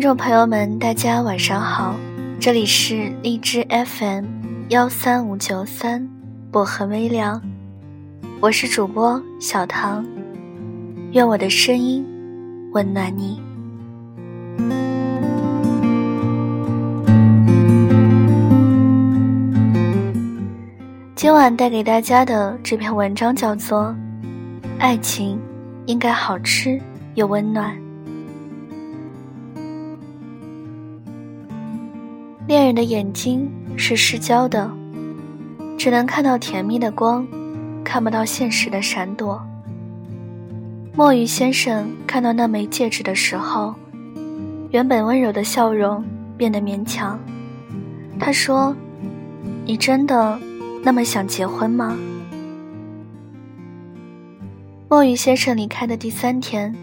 听众朋友们，大家晚上好，这里是荔枝 FM 幺三五九三薄荷微凉，我是主播小唐，愿我的声音温暖你。今晚带给大家的这篇文章叫做《爱情应该好吃又温暖》。恋人的眼睛是失焦的，只能看到甜蜜的光，看不到现实的闪躲。墨鱼先生看到那枚戒指的时候，原本温柔的笑容变得勉强。他说：“你真的那么想结婚吗？”墨鱼先生离开的第三天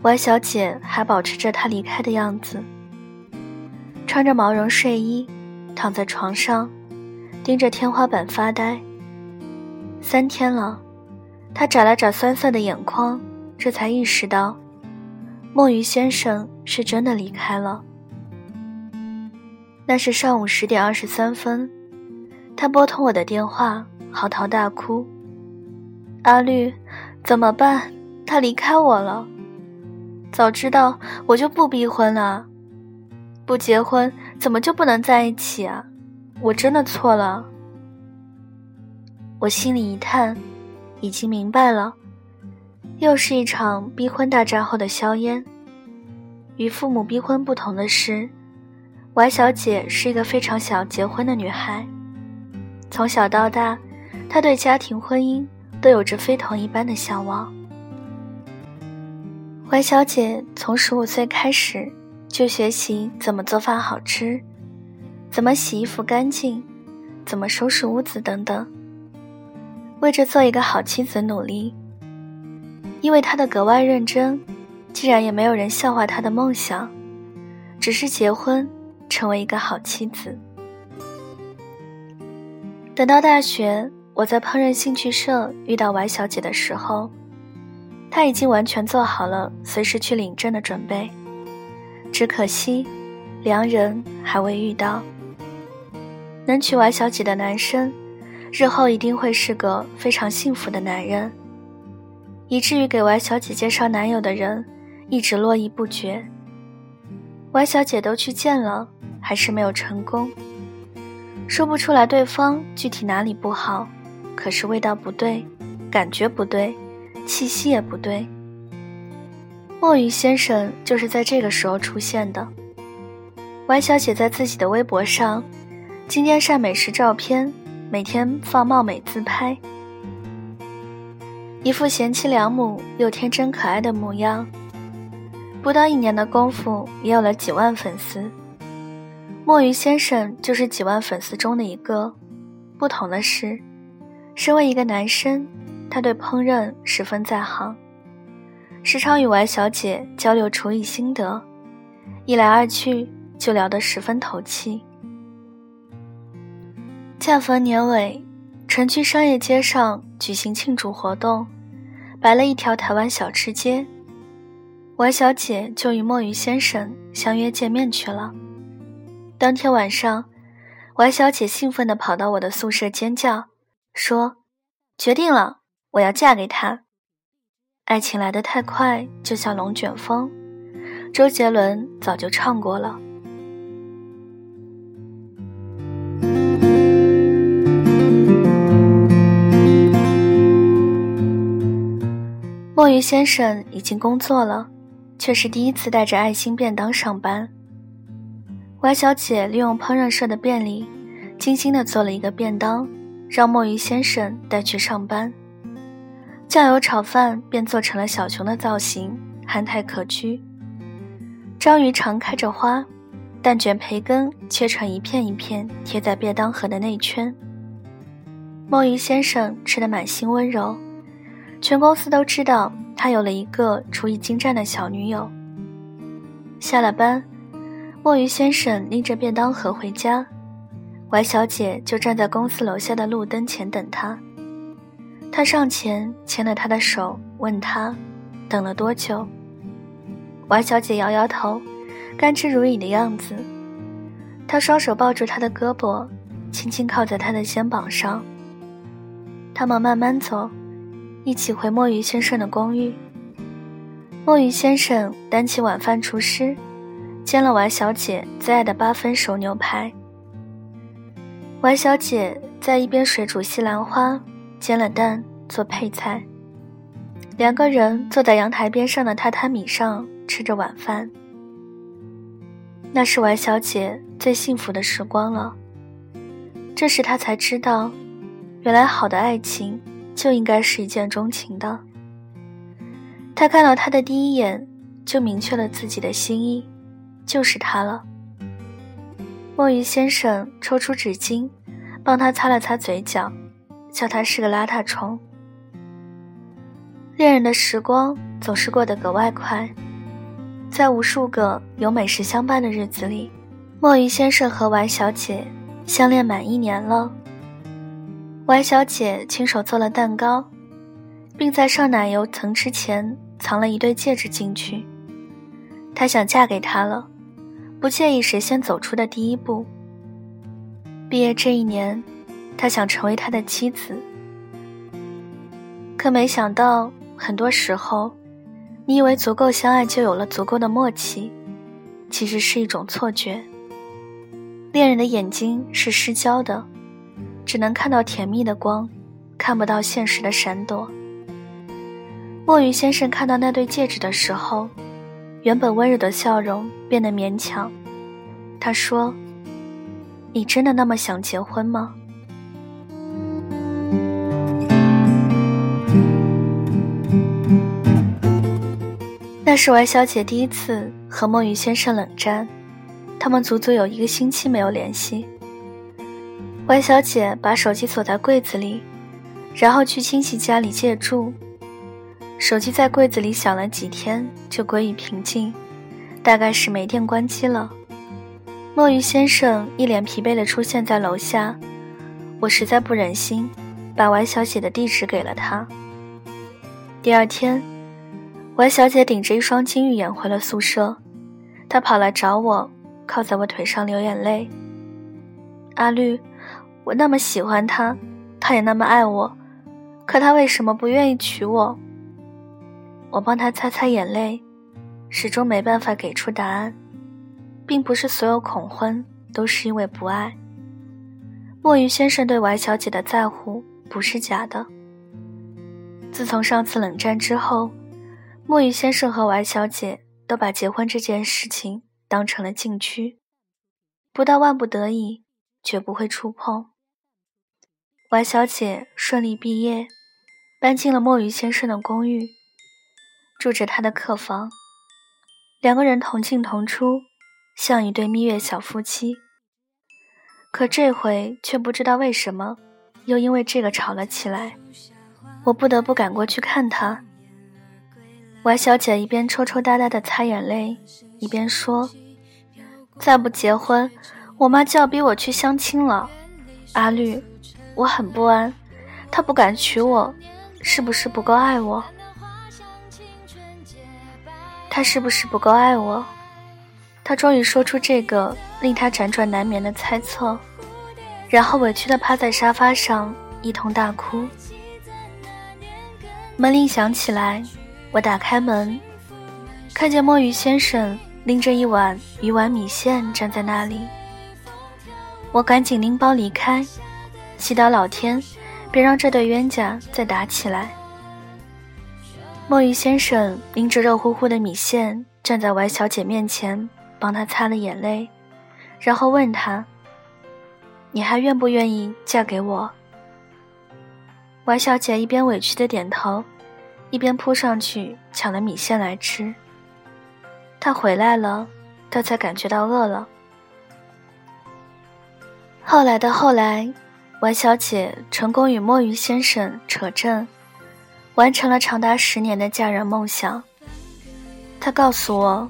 ，Y 小姐还保持着他离开的样子。穿着毛绒睡衣，躺在床上，盯着天花板发呆。三天了，他眨了眨酸涩的眼眶，这才意识到，墨鱼先生是真的离开了。那是上午十点二十三分，他拨通我的电话，嚎啕大哭：“阿绿，怎么办？他离开我了。早知道我就不逼婚了。”不结婚怎么就不能在一起啊？我真的错了。我心里一叹，已经明白了，又是一场逼婚大战后的硝烟。与父母逼婚不同的是，Y 小姐是一个非常想要结婚的女孩。从小到大，她对家庭婚姻都有着非同一般的向往。Y 小姐从十五岁开始。就学习怎么做饭好吃，怎么洗衣服干净，怎么收拾屋子等等。为着做一个好妻子努力。因为他的格外认真，竟然也没有人笑话他的梦想，只是结婚，成为一个好妻子。等到大学，我在烹饪兴趣社遇到 Y 小姐的时候，她已经完全做好了随时去领证的准备。只可惜，良人还未遇到。能娶 Y 小姐的男生，日后一定会是个非常幸福的男人。以至于给 Y 小姐介绍男友的人，一直络绎不绝。Y 小姐都去见了，还是没有成功。说不出来对方具体哪里不好，可是味道不对，感觉不对，气息也不对。墨鱼先生就是在这个时候出现的。Y 小姐在自己的微博上，今天晒美食照片，每天放貌美自拍，一副贤妻良母又天真可爱的模样。不到一年的功夫，也有了几万粉丝。墨鱼先生就是几万粉丝中的一个。不同的是，身为一个男生，他对烹饪十分在行。时常与 Y 小姐交流厨艺心得，一来二去就聊得十分投契。恰逢年尾，城区商业街上举行庆祝活动，摆了一条台湾小吃街，Y 小姐就与墨鱼先生相约见面去了。当天晚上，Y 小姐兴奋地跑到我的宿舍尖叫，说：“决定了，我要嫁给他。”爱情来得太快，就像龙卷风。周杰伦早就唱过了。墨鱼先生已经工作了，却是第一次带着爱心便当上班。Y 小姐利用烹饪社的便利，精心的做了一个便当，让墨鱼先生带去上班。酱油炒饭便做成了小熊的造型，憨态可掬。章鱼肠开着花，蛋卷培根切成一片一片，贴在便当盒的内圈。墨鱼先生吃得满心温柔，全公司都知道他有了一个厨艺精湛的小女友。下了班，墨鱼先生拎着便当盒回家，Y 小姐就站在公司楼下的路灯前等他。他上前牵了他的手，问他：“等了多久？”王小姐摇摇头，甘之如饴的样子。他双手抱住他的胳膊，轻轻靠在他的肩膀上。他们慢慢走，一起回墨鱼先生的公寓。墨鱼先生担起晚饭厨师，煎了王小姐最爱的八分熟牛排。王小姐在一边水煮西兰花，煎了蛋做配菜。两个人坐在阳台边上的榻榻米上吃着晚饭。那是王小姐最幸福的时光了。这时她才知道。原来好的爱情就应该是一见钟情的。他看到他的第一眼，就明确了自己的心意，就是他了。墨鱼先生抽出纸巾，帮他擦了擦嘴角，笑他是个邋遢虫。恋人的时光总是过得格外快，在无数个有美食相伴的日子里，墨鱼先生和王小姐相恋满一年了。Y 小姐亲手做了蛋糕，并在上奶油层之前藏了一对戒指进去。她想嫁给他了，不介意谁先走出的第一步。毕业这一年，他想成为他的妻子。可没想到，很多时候，你以为足够相爱就有了足够的默契，其实是一种错觉。恋人的眼睛是失焦的。只能看到甜蜜的光，看不到现实的闪躲。墨鱼先生看到那对戒指的时候，原本温柔的笑容变得勉强。他说：“你真的那么想结婚吗？”那是王小姐第一次和墨鱼先生冷战，他们足足有一个星期没有联系。Y 小姐把手机锁在柜子里，然后去亲戚家里借住。手机在柜子里响了几天，就归于平静，大概是没电关机了。墨鱼先生一脸疲惫地出现在楼下，我实在不忍心，把 Y 小姐的地址给了他。第二天，Y 小姐顶着一双金玉眼回了宿舍，她跑来找我，靠在我腿上流眼泪。阿绿。我那么喜欢他，他也那么爱我，可他为什么不愿意娶我？我帮他擦擦眼泪，始终没办法给出答案。并不是所有恐婚都是因为不爱。墨鱼先生对王小姐的在乎不是假的。自从上次冷战之后，墨鱼先生和王小姐都把结婚这件事情当成了禁区，不到万不得已，绝不会触碰。王小姐顺利毕业，搬进了墨鱼先生的公寓，住着他的客房。两个人同进同出，像一对蜜月小夫妻。可这回却不知道为什么，又因为这个吵了起来。我不得不赶过去看他。王小姐一边抽抽搭搭的擦眼泪，一边说：“再不结婚，我妈就要逼我去相亲了。”阿绿。我很不安，他不敢娶我，是不是不够爱我？他是不是不够爱我？他终于说出这个令他辗转难眠的猜测，然后委屈的趴在沙发上一通大哭。门铃响起来，我打开门，看见墨鱼先生拎着一碗鱼丸米线站在那里，我赶紧拎包离开。祈祷老天，别让这对冤家再打起来。墨鱼先生拎着热乎乎的米线站在王小姐面前，帮她擦了眼泪，然后问她：“你还愿不愿意嫁给我？”王小姐一边委屈的点头，一边扑上去抢了米线来吃。他回来了，他才感觉到饿了。后来的后来。王小姐成功与墨鱼先生扯证，完成了长达十年的嫁人梦想。她告诉我，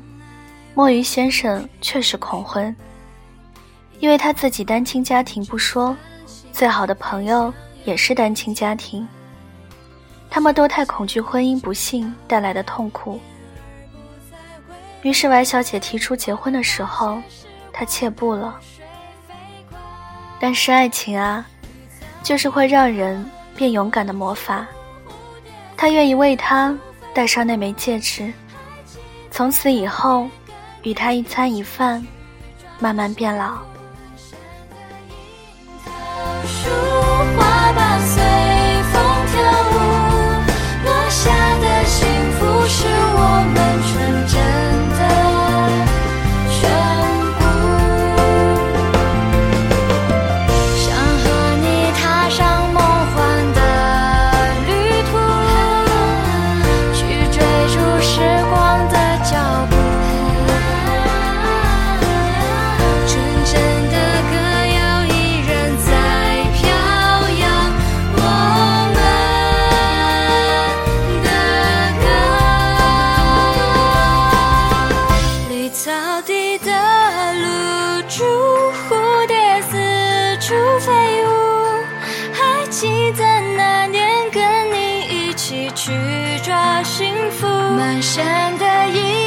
墨鱼先生确实恐婚，因为他自己单亲家庭不说，最好的朋友也是单亲家庭，他们都太恐惧婚姻不幸带来的痛苦。于是歪小姐提出结婚的时候，他怯步了。但是爱情啊，就是会让人变勇敢的魔法。他愿意为他戴上那枚戒指，从此以后，与他一餐一饭，慢慢变老。的露珠蝴蝶四处飞舞，还记得那年跟你一起去抓幸福，满山的银。